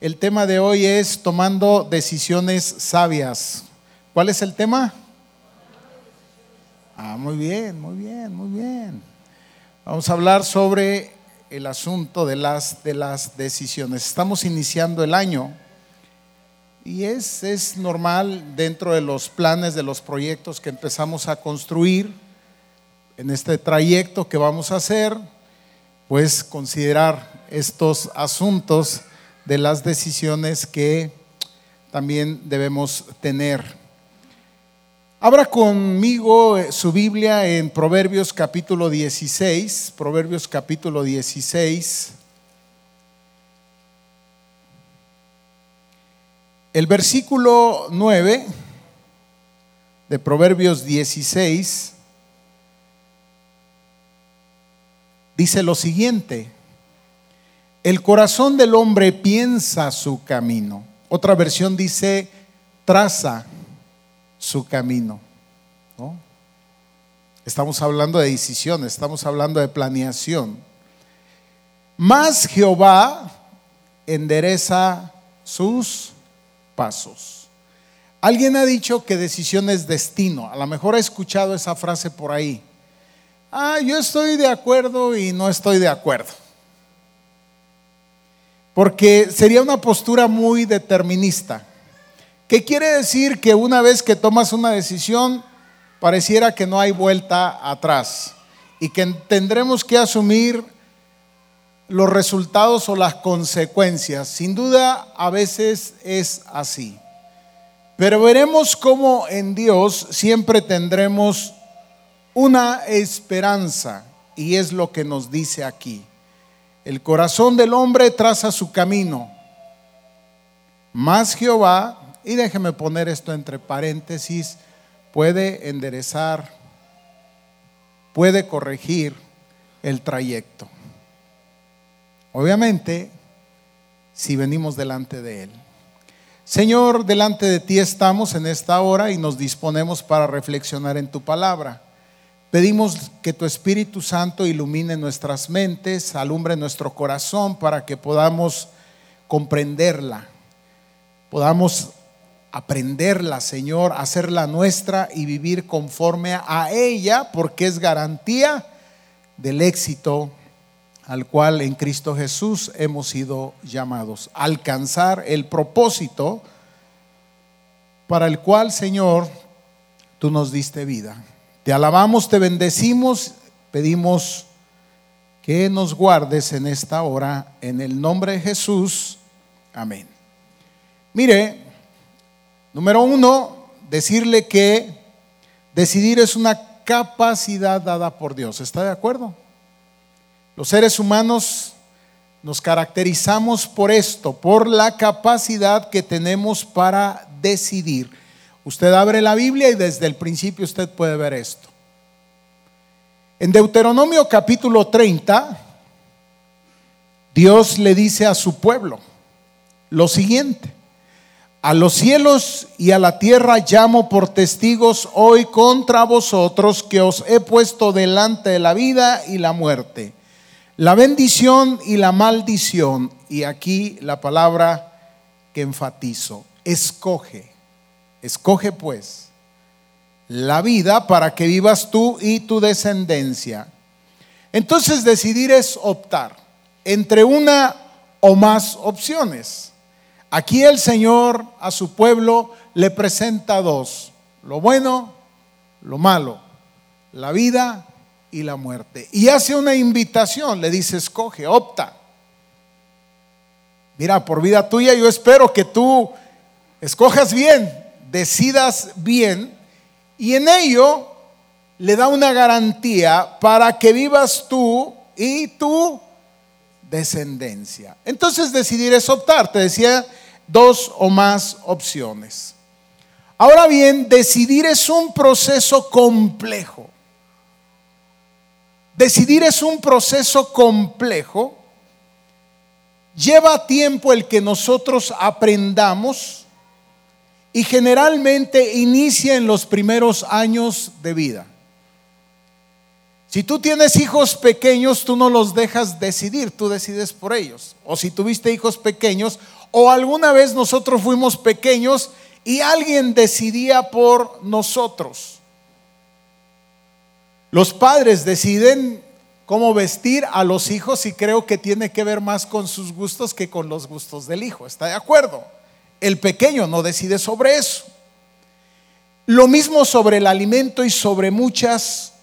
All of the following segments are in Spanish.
El tema de hoy es tomando decisiones sabias. ¿Cuál es el tema? Ah, muy bien, muy bien, muy bien. Vamos a hablar sobre el asunto de las, de las decisiones. Estamos iniciando el año y es, es normal dentro de los planes, de los proyectos que empezamos a construir en este trayecto que vamos a hacer, pues considerar estos asuntos de las decisiones que también debemos tener. Abra conmigo eh, su Biblia en Proverbios capítulo 16, Proverbios capítulo 16. El versículo 9 de Proverbios 16 dice lo siguiente, el corazón del hombre piensa su camino. Otra versión dice, traza su camino. Estamos hablando de decisiones, estamos hablando de planeación. Más Jehová endereza sus pasos. Alguien ha dicho que decisión es destino. A lo mejor ha escuchado esa frase por ahí. Ah, yo estoy de acuerdo y no estoy de acuerdo. Porque sería una postura muy determinista. ¿Qué quiere decir que una vez que tomas una decisión, pareciera que no hay vuelta atrás y que tendremos que asumir los resultados o las consecuencias? Sin duda, a veces es así. Pero veremos cómo en Dios siempre tendremos una esperanza y es lo que nos dice aquí. El corazón del hombre traza su camino, más Jehová, y déjeme poner esto entre paréntesis, puede enderezar, puede corregir el trayecto. Obviamente, si venimos delante de Él. Señor, delante de ti estamos en esta hora y nos disponemos para reflexionar en tu palabra. Pedimos que tu Espíritu Santo ilumine nuestras mentes, alumbre nuestro corazón para que podamos comprenderla, podamos aprenderla, Señor, hacerla nuestra y vivir conforme a ella, porque es garantía del éxito al cual en Cristo Jesús hemos sido llamados, alcanzar el propósito para el cual, Señor, tú nos diste vida. Te alabamos, te bendecimos, pedimos que nos guardes en esta hora, en el nombre de Jesús. Amén. Mire, número uno, decirle que decidir es una capacidad dada por Dios. ¿Está de acuerdo? Los seres humanos nos caracterizamos por esto, por la capacidad que tenemos para decidir. Usted abre la Biblia y desde el principio usted puede ver esto. En Deuteronomio capítulo 30, Dios le dice a su pueblo lo siguiente. A los cielos y a la tierra llamo por testigos hoy contra vosotros que os he puesto delante de la vida y la muerte, la bendición y la maldición. Y aquí la palabra que enfatizo, escoge. Escoge pues la vida para que vivas tú y tu descendencia. Entonces decidir es optar entre una o más opciones. Aquí el Señor a su pueblo le presenta dos, lo bueno, lo malo, la vida y la muerte. Y hace una invitación, le dice, escoge, opta. Mira, por vida tuya yo espero que tú escojas bien, decidas bien y en ello le da una garantía para que vivas tú y tu descendencia. Entonces decidir es optar, te decía dos o más opciones. Ahora bien, decidir es un proceso complejo. Decidir es un proceso complejo. Lleva tiempo el que nosotros aprendamos y generalmente inicia en los primeros años de vida. Si tú tienes hijos pequeños, tú no los dejas decidir, tú decides por ellos. O si tuviste hijos pequeños, O alguna vez nosotros fuimos pequeños y alguien decidía por nosotros. Los padres deciden cómo vestir a los hijos y creo que tiene que ver más con sus gustos que con los gustos del hijo. ¿Está de acuerdo? El pequeño no decide sobre eso. Lo mismo sobre el alimento y sobre muchas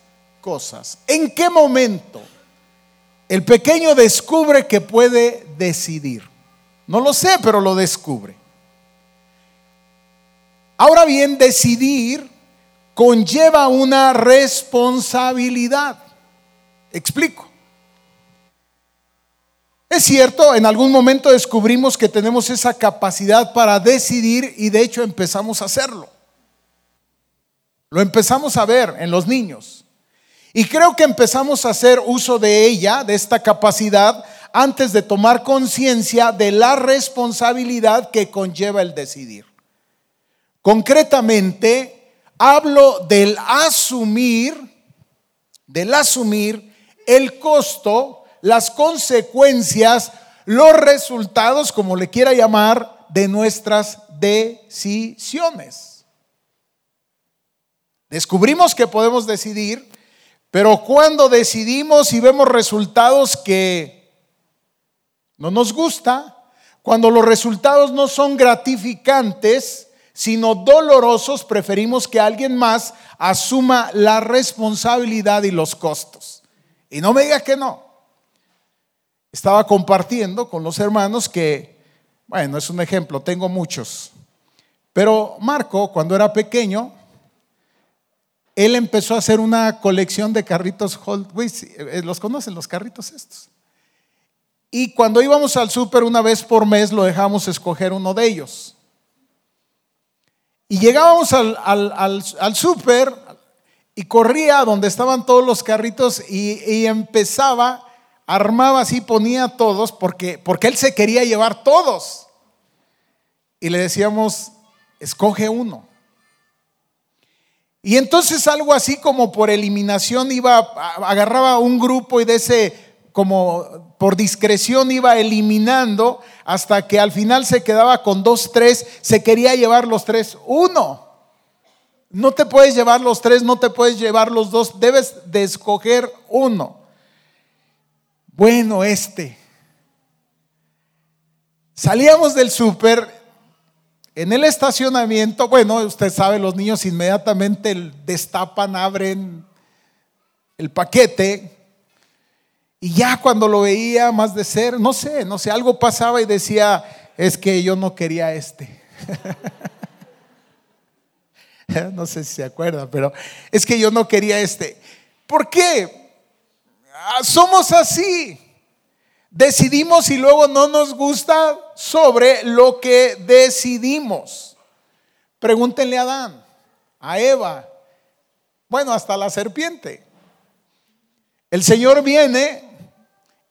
cosas. ¿En qué momento el pequeño descubre que puede decidir? No lo sé, pero lo descubre. Ahora bien, decidir conlleva una responsabilidad. Explico. Es cierto, en algún momento descubrimos que tenemos esa capacidad para decidir y de hecho empezamos a hacerlo. Lo empezamos a ver en los niños. Y creo que empezamos a hacer uso de ella, de esta capacidad, antes de tomar conciencia de la responsabilidad que conlleva el decidir. Concretamente, hablo del asumir, del asumir el costo, las consecuencias, los resultados, como le quiera llamar, de nuestras decisiones. Descubrimos que podemos decidir, pero cuando decidimos y vemos resultados que no nos gusta, cuando los resultados no son gratificantes, sino dolorosos, preferimos que alguien más asuma la responsabilidad y los costos. Y no me diga que no. Estaba compartiendo con los hermanos que, bueno, es un ejemplo, tengo muchos. Pero Marco, cuando era pequeño, él empezó a hacer una colección de carritos eh, ¿Los conocen los carritos estos? Y cuando íbamos al súper una vez por mes, lo dejamos escoger uno de ellos. Y llegábamos al, al, súper y corría donde estaban todos los carritos y, empezaba, armaba así, ponía todos, porque, porque él se quería llevar todos. Y le decíamos, escoge uno. Y entonces algo así como por eliminación iba, agarraba un grupo y de ese como por discreción iba eliminando hasta que al final se quedaba con dos, tres, se quería llevar los tres, uno. No te puedes llevar los tres, no te puedes llevar los dos, debes de escoger uno. Bueno, este. Salíamos del súper, en el estacionamiento, bueno, usted sabe, los niños inmediatamente destapan, abren el paquete y ya cuando lo veía más de ser, no sé, no sé, algo pasaba y decía, es que yo no quería este. no sé si se acuerda, pero es que yo no quería este. ¿Por qué? Ah, somos así. Decidimos y luego no nos gusta sobre lo que decidimos. Pregúntenle a Adán, a Eva, bueno, hasta la serpiente. El Señor viene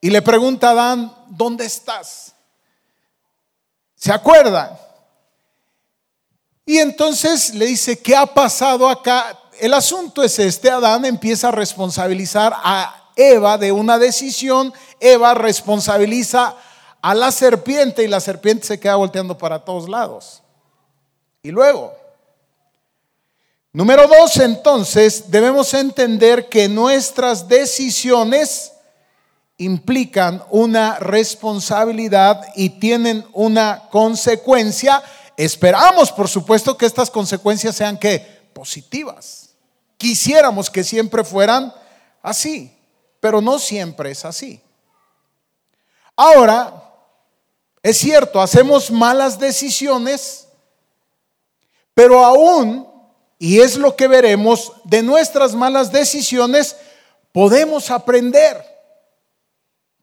y le pregunta a Adán, ¿dónde estás? ¿Se acuerda? Y entonces le dice, ¿qué ha pasado acá? El asunto es este, Adán empieza a responsabilizar a Eva de una decisión, Eva responsabiliza a la serpiente y la serpiente se queda volteando para todos lados. Y luego, número dos, entonces debemos entender que nuestras decisiones implican una responsabilidad y tienen una consecuencia. Esperamos, por supuesto, que estas consecuencias sean que positivas. Quisiéramos que siempre fueran así, pero no siempre es así. Ahora, es cierto, hacemos malas decisiones, pero aún, y es lo que veremos, de nuestras malas decisiones podemos aprender.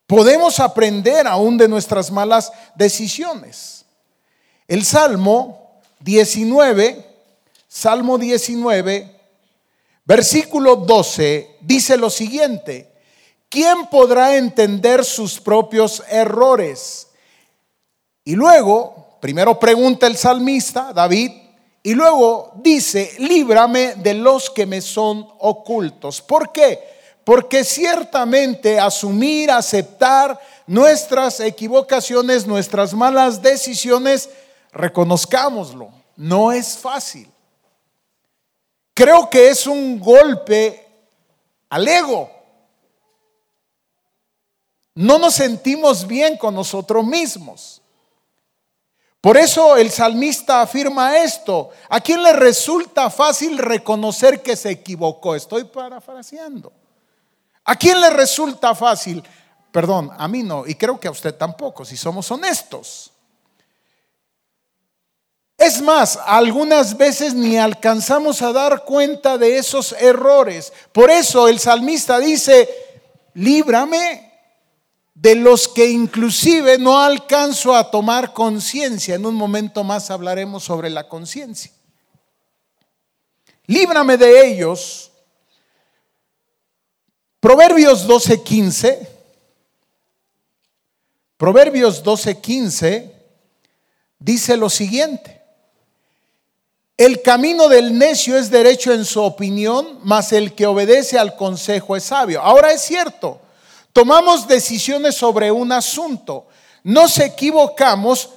Podemos aprender aún de nuestras malas decisiones. El Salmo 19, Salmo 19, versículo 12, dice lo siguiente, ¿quién podrá entender sus propios errores? Y luego, primero pregunta el salmista, David, y luego dice, líbrame de los que me son ocultos. ¿Por qué? Porque ciertamente asumir, aceptar, nuestras equivocaciones, nuestras malas decisiones, reconozcámoslo. No es fácil. Creo que es un golpe al ego. No nos sentimos bien con nosotros mismos. Por eso el salmista afirma esto. ¿A quién le resulta fácil reconocer que se equivocó? Estoy parafraseando. ¿A quién le resulta fácil? Perdón, a mí no, y creo que a usted tampoco, si somos honestos. Es más, algunas veces ni alcanzamos a dar cuenta de esos errores. Por eso el salmista dice, líbrame de los que inclusive no alcanzo a tomar conciencia. En un momento más hablaremos sobre la conciencia. Líbrame de ellos. Proverbios 12:15. Proverbios 12:15 dice lo siguiente. El camino del necio es derecho en su opinión, mas el que obedece al consejo es sabio. Ahora es cierto, tomamos decisiones sobre un asunto, nos equivocamos,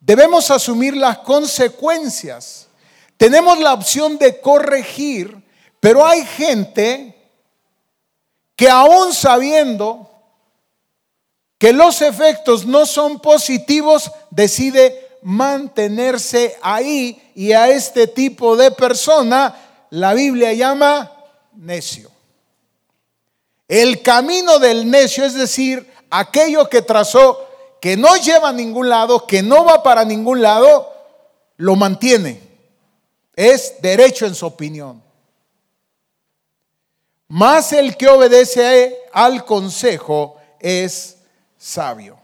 debemos asumir las consecuencias. Tenemos la opción de corregir, pero hay gente que aún sabiendo que los efectos no son positivos, decide mantenerse ahí y a este tipo de persona la Biblia llama necio. El camino del necio, es decir, aquello que trazó, que no lleva a ningún lado, que no va para ningún lado, lo mantiene. Es derecho en su opinión. Más el que obedece al consejo es sabio.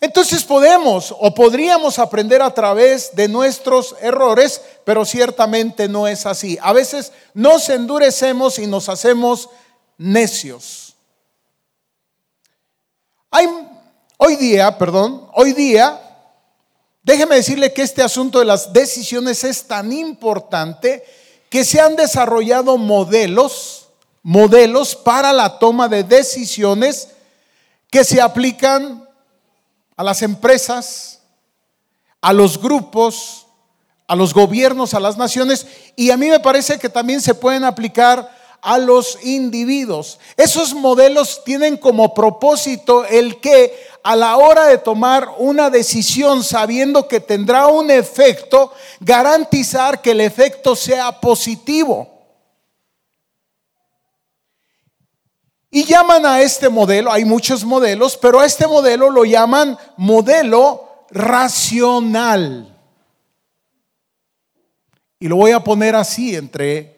Entonces podemos o podríamos aprender a través de nuestros errores, pero ciertamente no es así. A veces nos endurecemos y nos hacemos necios. Hoy día, perdón, hoy día, déjeme decirle que este asunto de las decisiones es tan importante que se han desarrollado modelos, modelos para la toma de decisiones que se aplican a las empresas, a los grupos, a los gobiernos, a las naciones, y a mí me parece que también se pueden aplicar a los individuos. Esos modelos tienen como propósito el que a la hora de tomar una decisión sabiendo que tendrá un efecto, garantizar que el efecto sea positivo. Y llaman a este modelo, hay muchos modelos, pero a este modelo lo llaman modelo racional. Y lo voy a poner así entre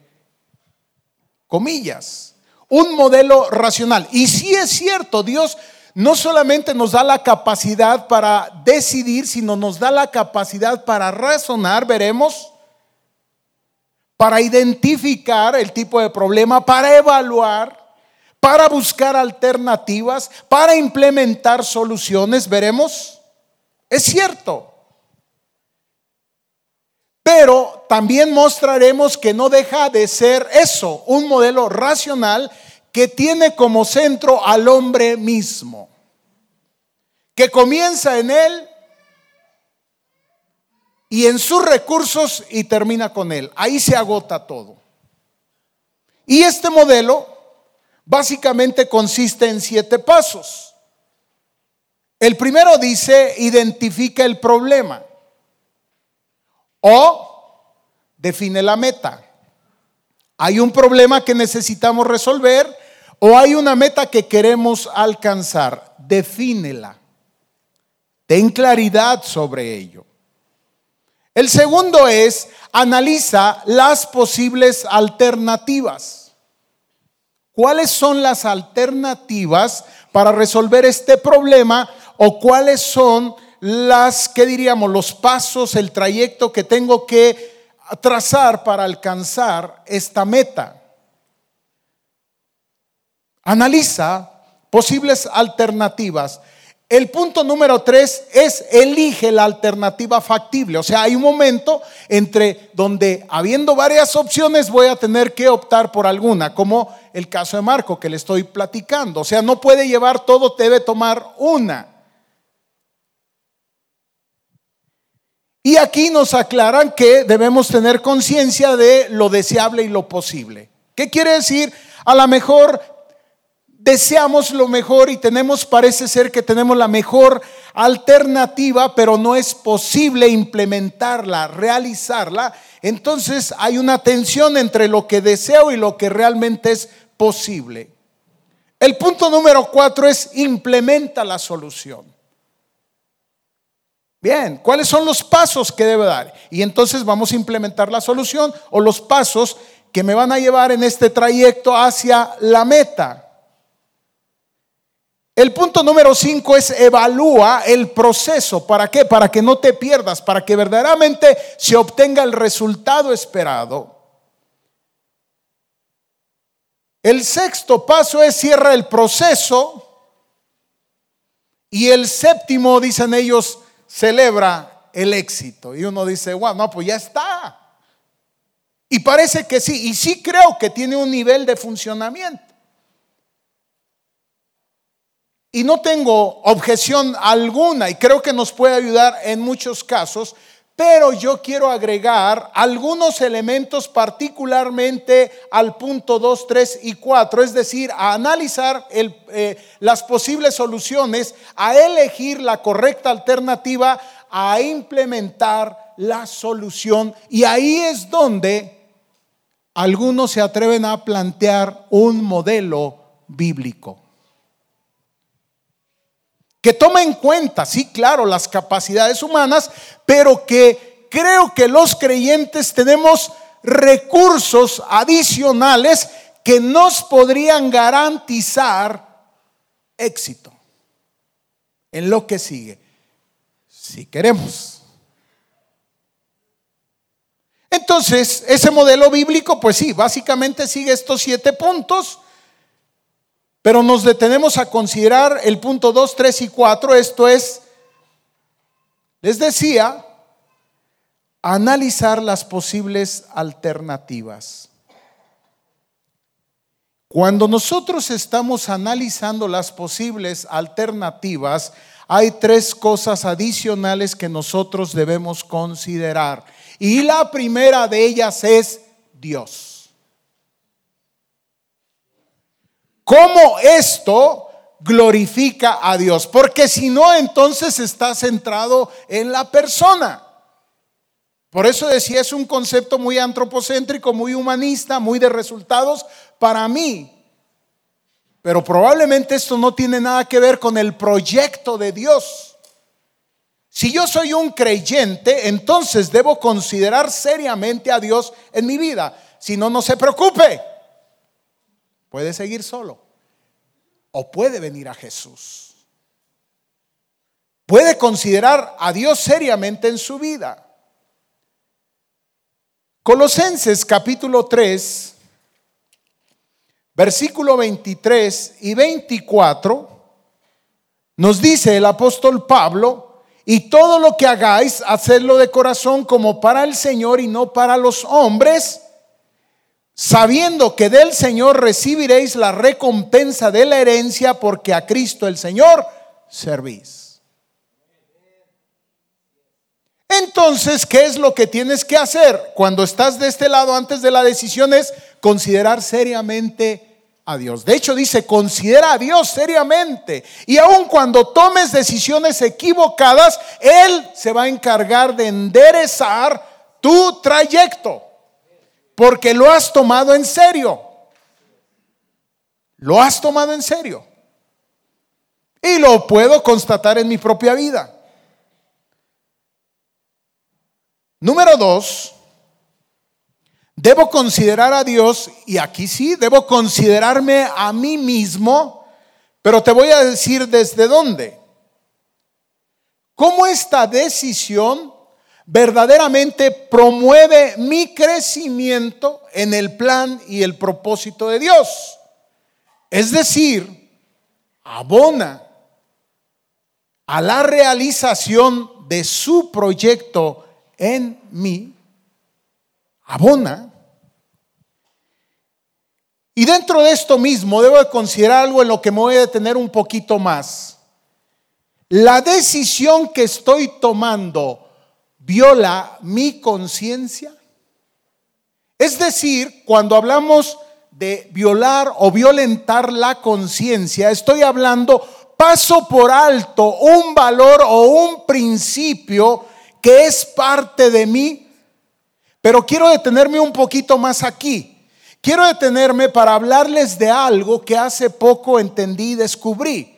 comillas, un modelo racional. Y si es cierto, Dios no solamente nos da la capacidad para decidir, sino nos da la capacidad para razonar, veremos, para identificar el tipo de problema, para evaluar, para buscar alternativas, para implementar soluciones, veremos. Es cierto. Pero también mostraremos que no deja de ser eso, un modelo racional que tiene como centro al hombre mismo, que comienza en él y en sus recursos y termina con él. Ahí se agota todo. Y este modelo básicamente consiste en siete pasos. El primero dice, identifica el problema. O define la meta. Hay un problema que necesitamos resolver o hay una meta que queremos alcanzar. Defínela. Ten claridad sobre ello. El segundo es, analiza las posibles alternativas. ¿Cuáles son las alternativas para resolver este problema o cuáles son las, ¿qué diríamos? Los pasos, el trayecto que tengo que trazar para alcanzar esta meta. Analiza posibles alternativas. El punto número tres es elige la alternativa factible. O sea, hay un momento entre donde, habiendo varias opciones, voy a tener que optar por alguna, como el caso de Marco que le estoy platicando. O sea, no puede llevar todo, debe tomar una. Y aquí nos aclaran que debemos tener conciencia de lo deseable y lo posible. ¿Qué quiere decir? A lo mejor deseamos lo mejor y tenemos, parece ser que tenemos la mejor alternativa, pero no es posible implementarla, realizarla. Entonces hay una tensión entre lo que deseo y lo que realmente es posible. El punto número cuatro es implementa la solución. Bien, ¿cuáles son los pasos que debe dar? Y entonces vamos a implementar la solución o los pasos que me van a llevar en este trayecto hacia la meta. El punto número 5 es evalúa el proceso. ¿Para qué? Para que no te pierdas, para que verdaderamente se obtenga el resultado esperado. El sexto paso es cierra el proceso. Y el séptimo, dicen ellos, celebra el éxito. Y uno dice, wow, no, pues ya está. Y parece que sí, y sí creo que tiene un nivel de funcionamiento. Y no tengo objeción alguna y creo que nos puede ayudar en muchos casos, pero yo quiero agregar algunos elementos particularmente al punto 2, 3 y 4, es decir, a analizar eh, las posibles soluciones, a elegir la correcta alternativa, a implementar la solución. Y ahí es donde algunos se atreven a plantear un modelo bíblico que toma en cuenta, sí, claro, las capacidades humanas, pero que creo que los creyentes tenemos recursos adicionales que nos podrían garantizar éxito en lo que sigue, si queremos. Entonces, ese modelo bíblico, pues sí, básicamente sigue estos siete puntos pero nos detenemos a considerar el punto 2, 3 y 4. Esto es, les decía, analizar las posibles alternativas. Cuando nosotros estamos analizando las posibles alternativas, hay tres cosas adicionales que nosotros debemos considerar. Y la primera de ellas es Dios. ¿Cómo esto glorifica a Dios? Porque si no, entonces está centrado en la persona. Por eso decía, es un concepto muy antropocéntrico, muy humanista, muy de resultados para mí. Pero probablemente esto no tiene nada que ver con el proyecto de Dios. Si yo soy un creyente, entonces debo considerar seriamente a Dios en mi vida. Si no, no se preocupe. Puede seguir solo o puede venir a Jesús. Puede considerar a Dios seriamente en su vida. Colosenses capítulo 3, versículo 23 y 24, nos dice el apóstol Pablo, y todo lo que hagáis, hacedlo de corazón como para el Señor y no para los hombres sabiendo que del Señor recibiréis la recompensa de la herencia porque a Cristo el Señor servís. Entonces, ¿qué es lo que tienes que hacer cuando estás de este lado antes de la decisión? Es considerar seriamente a Dios. De hecho, dice, considera a Dios seriamente. Y aun cuando tomes decisiones equivocadas, Él se va a encargar de enderezar tu trayecto porque lo has tomado en serio. Lo has tomado en serio. Y lo puedo constatar en mi propia vida. Número dos, debo considerar a Dios, y aquí sí, debo considerarme a mí mismo, pero te voy a decir desde dónde. ¿Cómo esta decisión verdaderamente promueve mi crecimiento en el plan y el propósito de Dios. Es decir, abona a la realización de su proyecto en mí, abona. Y dentro de esto mismo debo de considerar algo en lo que me voy a detener un poquito más. La decisión que estoy tomando viola mi conciencia. Es decir, cuando hablamos de violar o violentar la conciencia, estoy hablando, paso por alto un valor o un principio que es parte de mí. Pero quiero detenerme un poquito más aquí. Quiero detenerme para hablarles de algo que hace poco entendí y descubrí.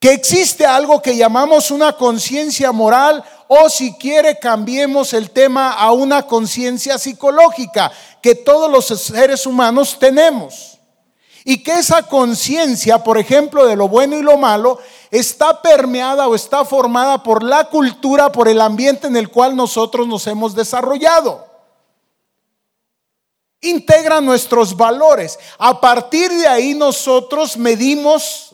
Que existe algo que llamamos una conciencia moral o si quiere cambiemos el tema a una conciencia psicológica que todos los seres humanos tenemos. Y que esa conciencia, por ejemplo, de lo bueno y lo malo, está permeada o está formada por la cultura, por el ambiente en el cual nosotros nos hemos desarrollado. Integra nuestros valores. A partir de ahí nosotros medimos,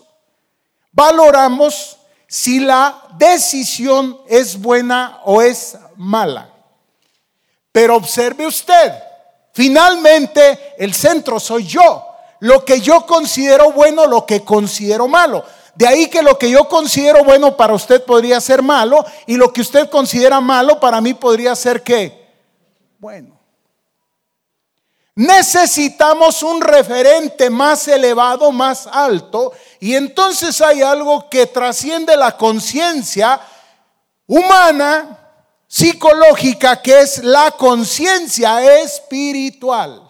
valoramos si la decisión es buena o es mala. Pero observe usted, finalmente el centro soy yo. Lo que yo considero bueno, lo que considero malo. De ahí que lo que yo considero bueno para usted podría ser malo y lo que usted considera malo para mí podría ser que bueno. Necesitamos un referente más elevado, más alto, y entonces hay algo que trasciende la conciencia humana, psicológica, que es la conciencia espiritual.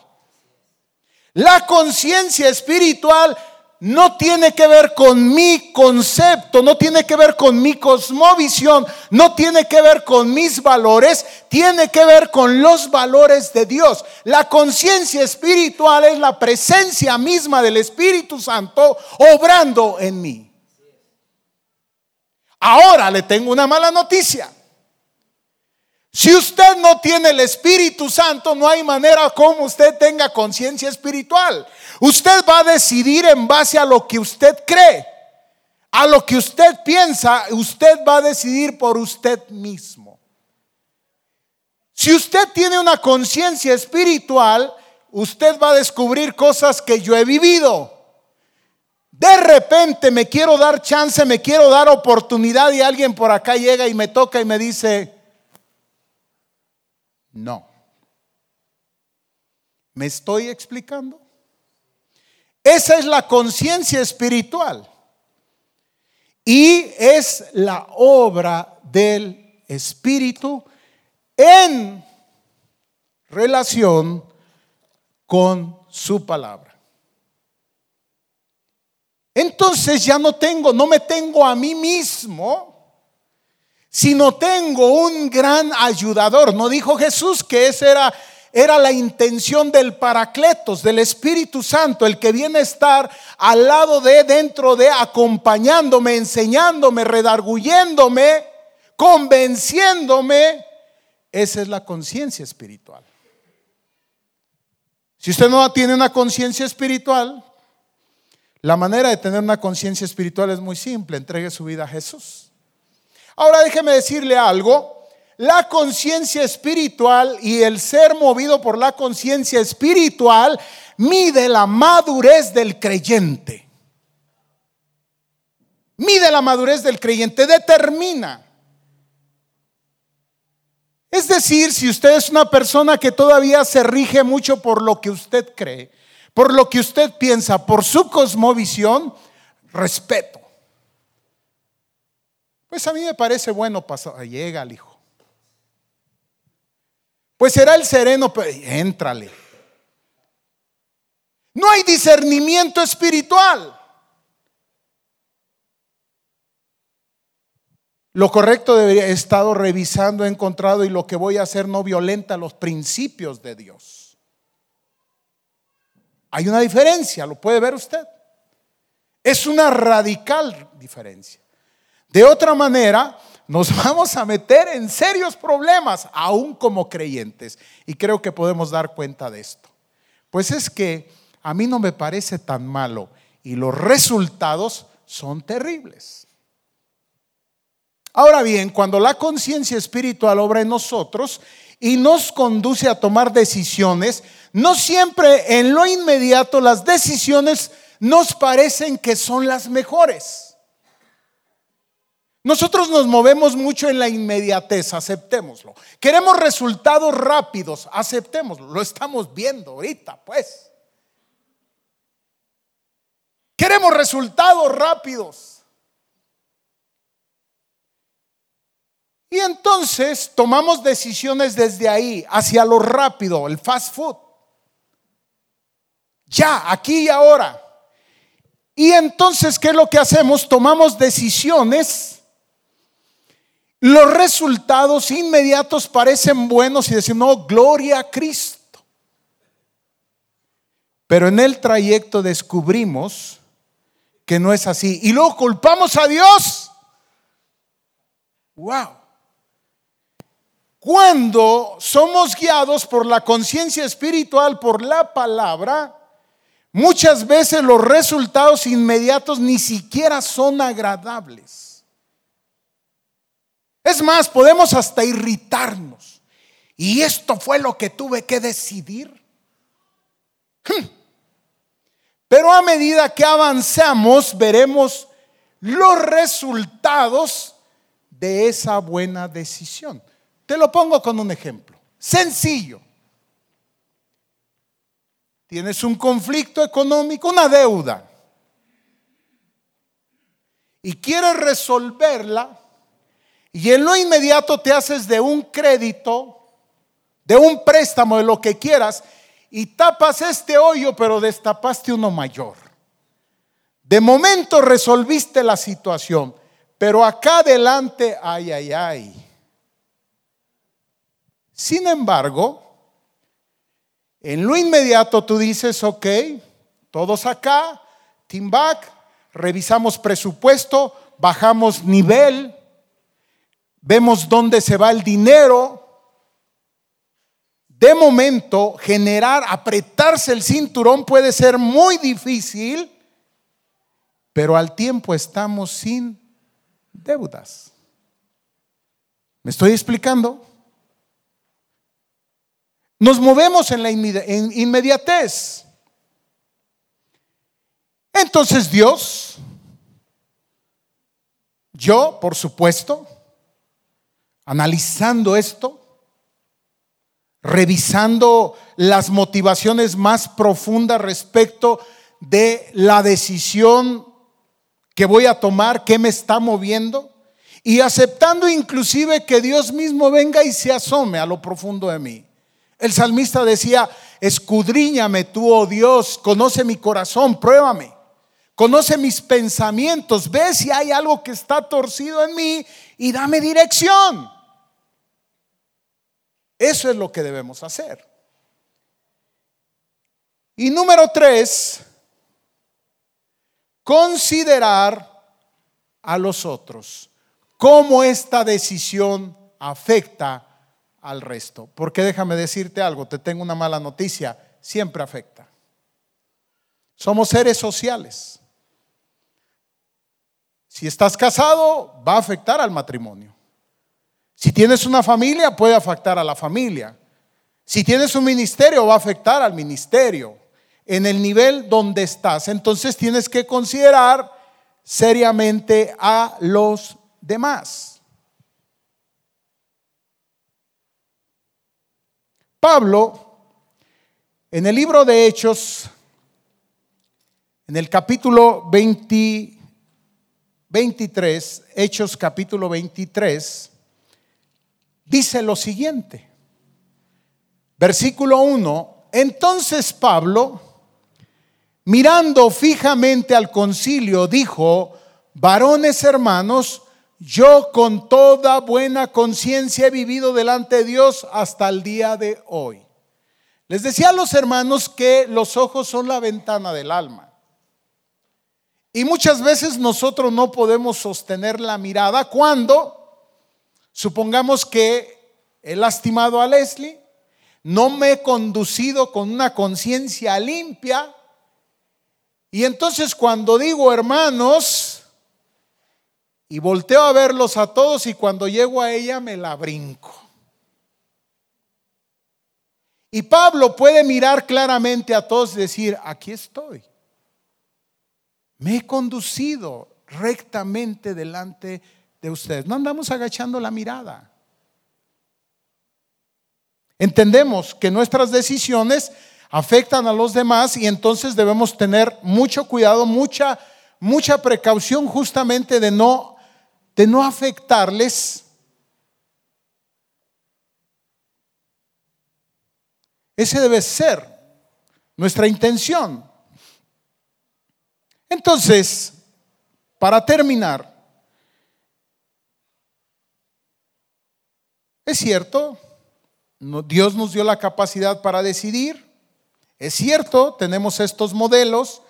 La conciencia espiritual no tiene que ver con mi concepto, no tiene que ver con mi cosmovisión, no tiene que ver con mis valores, tiene que ver con los valores de Dios. La conciencia espiritual es la presencia misma del Espíritu Santo obrando en mí. Ahora le tengo una mala noticia. Si usted no tiene el Espíritu Santo, no hay manera como usted tenga conciencia espiritual. Usted va a decidir en base a lo que usted cree, a lo que usted piensa, usted va a decidir por usted mismo. Si usted tiene una conciencia espiritual, usted va a descubrir cosas que yo he vivido. De repente me quiero dar chance, me quiero dar oportunidad y alguien por acá llega y me toca y me dice, no. ¿Me estoy explicando? Esa es la conciencia espiritual. Y es la obra del Espíritu en relación con su palabra. Entonces ya no tengo, no me tengo a mí mismo si no tengo un gran ayudador. No dijo Jesús que esa era, era la intención del Paracletos, del Espíritu Santo, el que viene a estar al lado de, dentro de, acompañándome, enseñándome, redarguyéndome, convenciéndome. Esa es la conciencia espiritual. Si usted no tiene una conciencia espiritual, la manera de tener una conciencia espiritual es muy simple. Entregue su vida a Jesús. Ahora déjeme decirle algo. La conciencia espiritual y el ser movido por la conciencia espiritual mide la madurez del creyente. Mide la madurez del creyente, determina. Es decir, si usted es una persona que todavía se rige mucho por lo que usted cree, por lo que usted piensa, por su cosmovisión, respeto. Pues a mí me parece bueno pasar. Llega el hijo. Pues será el sereno, pero éntrale. No hay discernimiento espiritual. Lo correcto debería he estado revisando, he encontrado y lo que voy a hacer no violenta los principios de Dios. Hay una diferencia, lo puede ver usted. Es una radical diferencia. De otra manera, nos vamos a meter en serios problemas, aún como creyentes. Y creo que podemos dar cuenta de esto. Pues es que a mí no me parece tan malo y los resultados son terribles. Ahora bien, cuando la conciencia espiritual obra en nosotros y nos conduce a tomar decisiones, no siempre en lo inmediato las decisiones nos parecen que son las mejores. Nosotros nos movemos mucho en la inmediatez, aceptémoslo. Queremos resultados rápidos, aceptémoslo. Lo estamos viendo ahorita, pues. Queremos resultados rápidos. Y entonces tomamos decisiones desde ahí, hacia lo rápido, el fast food. Ya, aquí y ahora. Y entonces, ¿qué es lo que hacemos? Tomamos decisiones. Los resultados inmediatos parecen buenos y decimos, no, gloria a Cristo. Pero en el trayecto descubrimos que no es así. Y luego culpamos a Dios. Wow. Cuando somos guiados por la conciencia espiritual, por la palabra, muchas veces los resultados inmediatos ni siquiera son agradables. Es más, podemos hasta irritarnos. Y esto fue lo que tuve que decidir. Hmm. Pero a medida que avanzamos, veremos los resultados de esa buena decisión. Te lo pongo con un ejemplo. Sencillo. Tienes un conflicto económico, una deuda. Y quieres resolverla. Y en lo inmediato te haces de un crédito, de un préstamo, de lo que quieras. Y tapas este hoyo, pero destapaste uno mayor. De momento resolviste la situación. Pero acá adelante, ay, ay, ay sin embargo, en lo inmediato tú dices, ok, todos acá, team back, revisamos presupuesto, bajamos nivel, vemos dónde se va el dinero. De momento, generar, apretarse el cinturón puede ser muy difícil, pero al tiempo estamos sin deudas. ¿Me estoy explicando? Nos movemos en la inmediatez. Entonces Dios, yo, por supuesto, analizando esto, revisando las motivaciones más profundas respecto de la decisión que voy a tomar, que me está moviendo, y aceptando inclusive que Dios mismo venga y se asome a lo profundo de mí. El salmista decía, escudriñame tú, oh Dios, conoce mi corazón, pruébame, conoce mis pensamientos, ve si hay algo que está torcido en mí y dame dirección. Eso es lo que debemos hacer. Y número tres, considerar a los otros, cómo esta decisión afecta al resto. Porque déjame decirte algo, te tengo una mala noticia, siempre afecta. Somos seres sociales. Si estás casado, va a afectar al matrimonio. Si tienes una familia, puede afectar a la familia. Si tienes un ministerio, va a afectar al ministerio. En el nivel donde estás. Entonces tienes que considerar seriamente a los demás. Pablo, en el libro de Hechos, en el capítulo 23, Hechos capítulo 23, dice lo siguiente. Versículo 1, entonces Pablo, mirando fijamente al concilio, dijo, varones hermanos, yo con toda buena conciencia he vivido delante de Dios hasta el día de hoy. Les decía a los hermanos que los ojos son la ventana del alma. Y muchas veces nosotros no podemos sostener la mirada cuando supongamos que he lastimado a Leslie, no me he conducido con una conciencia limpia. Y entonces cuando digo hermanos, y volteo a verlos a todos y cuando llego a ella me la brinco. Y Pablo puede mirar claramente a todos y decir, aquí estoy. Me he conducido rectamente delante de ustedes. No andamos agachando la mirada. Entendemos que nuestras decisiones afectan a los demás y entonces debemos tener mucho cuidado, mucha mucha precaución justamente de no de no afectarles. Ese debe ser nuestra intención. Entonces, para terminar, es cierto, Dios nos dio la capacidad para decidir, es cierto, tenemos estos modelos,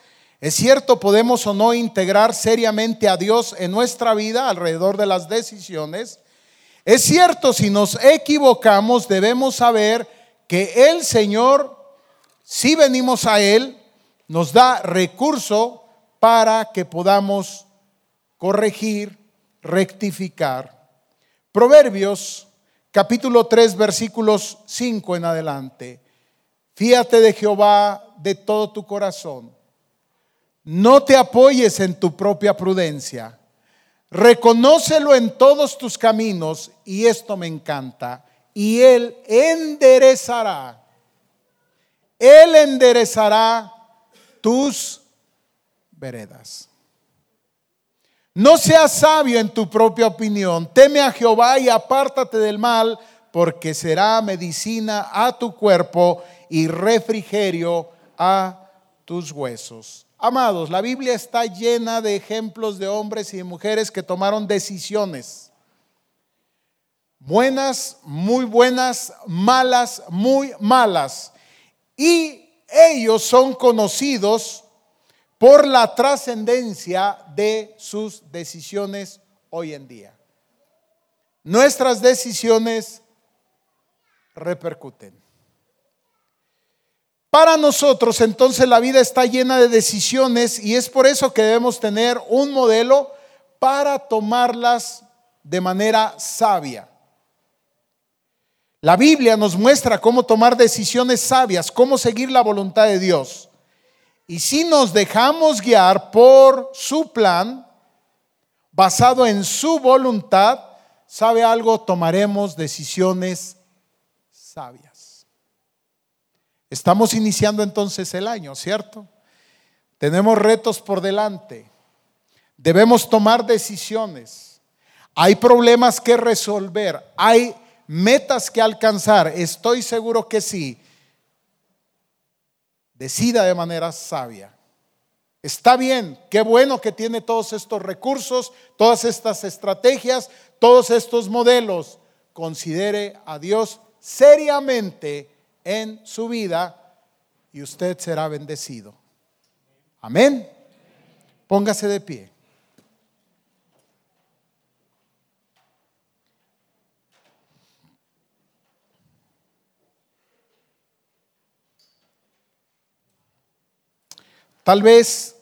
es cierto, podemos o no integrar seriamente a Dios en nuestra vida alrededor de las decisiones. Es cierto, si nos equivocamos, debemos saber que el Señor, si venimos a Él, nos da recurso para que podamos corregir, rectificar. Proverbios capítulo 3 versículos 5 en adelante. Fíate de Jehová de todo tu corazón no te apoyes en tu propia prudencia. Reconócelo en todos tus caminos y esto me encanta. Y Él enderezará. Él enderezará tus veredas. No seas sabio en tu propia opinión. Teme a Jehová y apártate del mal, porque será medicina a tu cuerpo y refrigerio a tus huesos. Amados, la Biblia está llena de ejemplos de hombres y de mujeres que tomaron decisiones. Buenas, muy buenas, malas, muy malas. Y ellos son conocidos por la trascendencia de sus decisiones hoy en día. Nuestras decisiones repercuten. Para nosotros entonces la vida está llena de decisiones y es por eso que debemos tener un modelo para tomarlas de manera sabia. La Biblia nos muestra cómo tomar decisiones sabias, cómo seguir la voluntad de Dios. Y si nos dejamos guiar por su plan, basado en su voluntad, ¿sabe algo? Tomaremos decisiones sabias. Estamos iniciando entonces el año, ¿cierto? Tenemos retos por delante. Debemos tomar decisiones. Hay problemas que resolver. Hay metas que alcanzar. Estoy seguro que sí. Decida de manera sabia. Está bien, qué bueno que tiene todos estos recursos, todas estas estrategias, todos estos modelos. Considere a Dios seriamente en su vida y usted será bendecido. Amén. Póngase de pie. Tal vez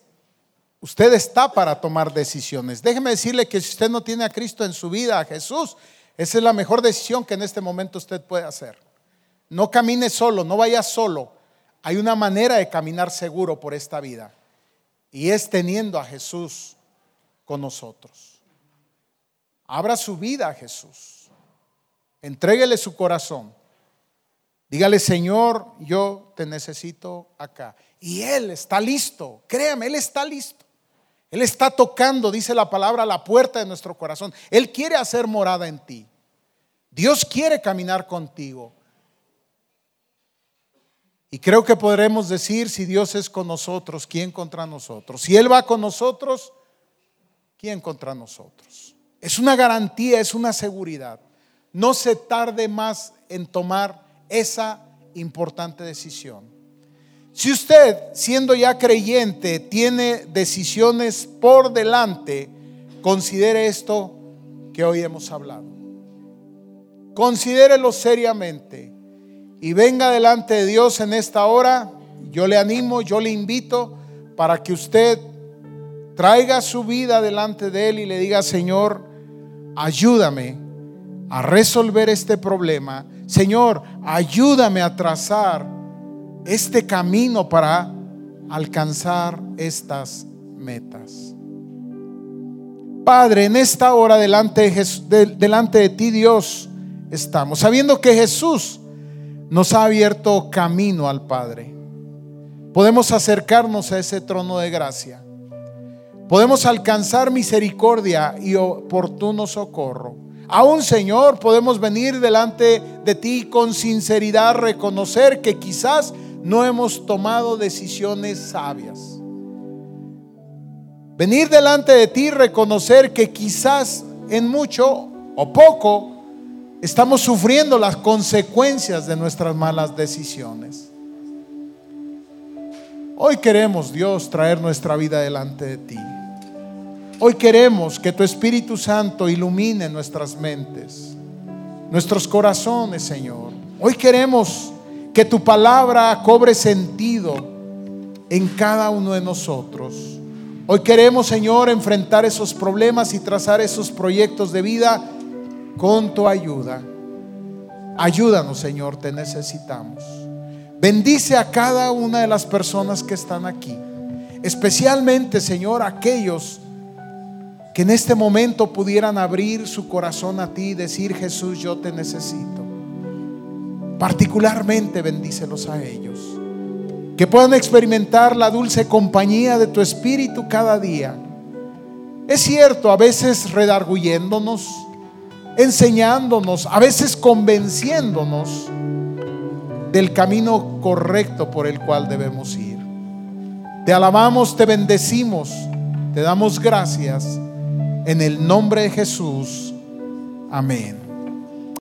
usted está para tomar decisiones. Déjeme decirle que si usted no tiene a Cristo en su vida, a Jesús, esa es la mejor decisión que en este momento usted puede hacer. No camine solo, no vaya solo. Hay una manera de caminar seguro por esta vida y es teniendo a Jesús con nosotros. Abra su vida a Jesús. Entréguele su corazón. Dígale, Señor, yo te necesito acá. Y Él está listo. Créame, Él está listo. Él está tocando, dice la palabra, la puerta de nuestro corazón. Él quiere hacer morada en ti. Dios quiere caminar contigo. Y creo que podremos decir, si Dios es con nosotros, ¿quién contra nosotros? Si Él va con nosotros, ¿quién contra nosotros? Es una garantía, es una seguridad. No se tarde más en tomar esa importante decisión. Si usted, siendo ya creyente, tiene decisiones por delante, considere esto que hoy hemos hablado. Considérelo seriamente y venga delante de Dios en esta hora, yo le animo, yo le invito para que usted traiga su vida delante de Él y le diga, Señor, ayúdame a resolver este problema. Señor, ayúdame a trazar este camino para alcanzar estas metas. Padre, en esta hora delante de, delante de ti, Dios, estamos, sabiendo que Jesús nos ha abierto camino al Padre. Podemos acercarnos a ese trono de gracia. Podemos alcanzar misericordia y oportuno socorro. Aún, Señor, podemos venir delante de ti con sinceridad, reconocer que quizás no hemos tomado decisiones sabias. Venir delante de ti, reconocer que quizás en mucho o poco estamos sufriendo las consecuencias de nuestras malas decisiones. Hoy queremos, Dios, traer nuestra vida delante de ti. Hoy queremos que tu Espíritu Santo ilumine nuestras mentes, nuestros corazones, Señor. Hoy queremos que tu palabra cobre sentido en cada uno de nosotros. Hoy queremos, Señor, enfrentar esos problemas y trazar esos proyectos de vida con tu ayuda. Ayúdanos, Señor, te necesitamos. Bendice a cada una de las personas que están aquí. Especialmente, Señor, aquellos que en este momento pudieran abrir su corazón a ti y decir, Jesús, yo te necesito. Particularmente bendícelos a ellos que puedan experimentar la dulce compañía de tu Espíritu cada día. Es cierto, a veces redarguyéndonos, enseñándonos, a veces convenciéndonos del camino correcto por el cual debemos ir. Te alabamos, te bendecimos, te damos gracias en el nombre de Jesús. Amén.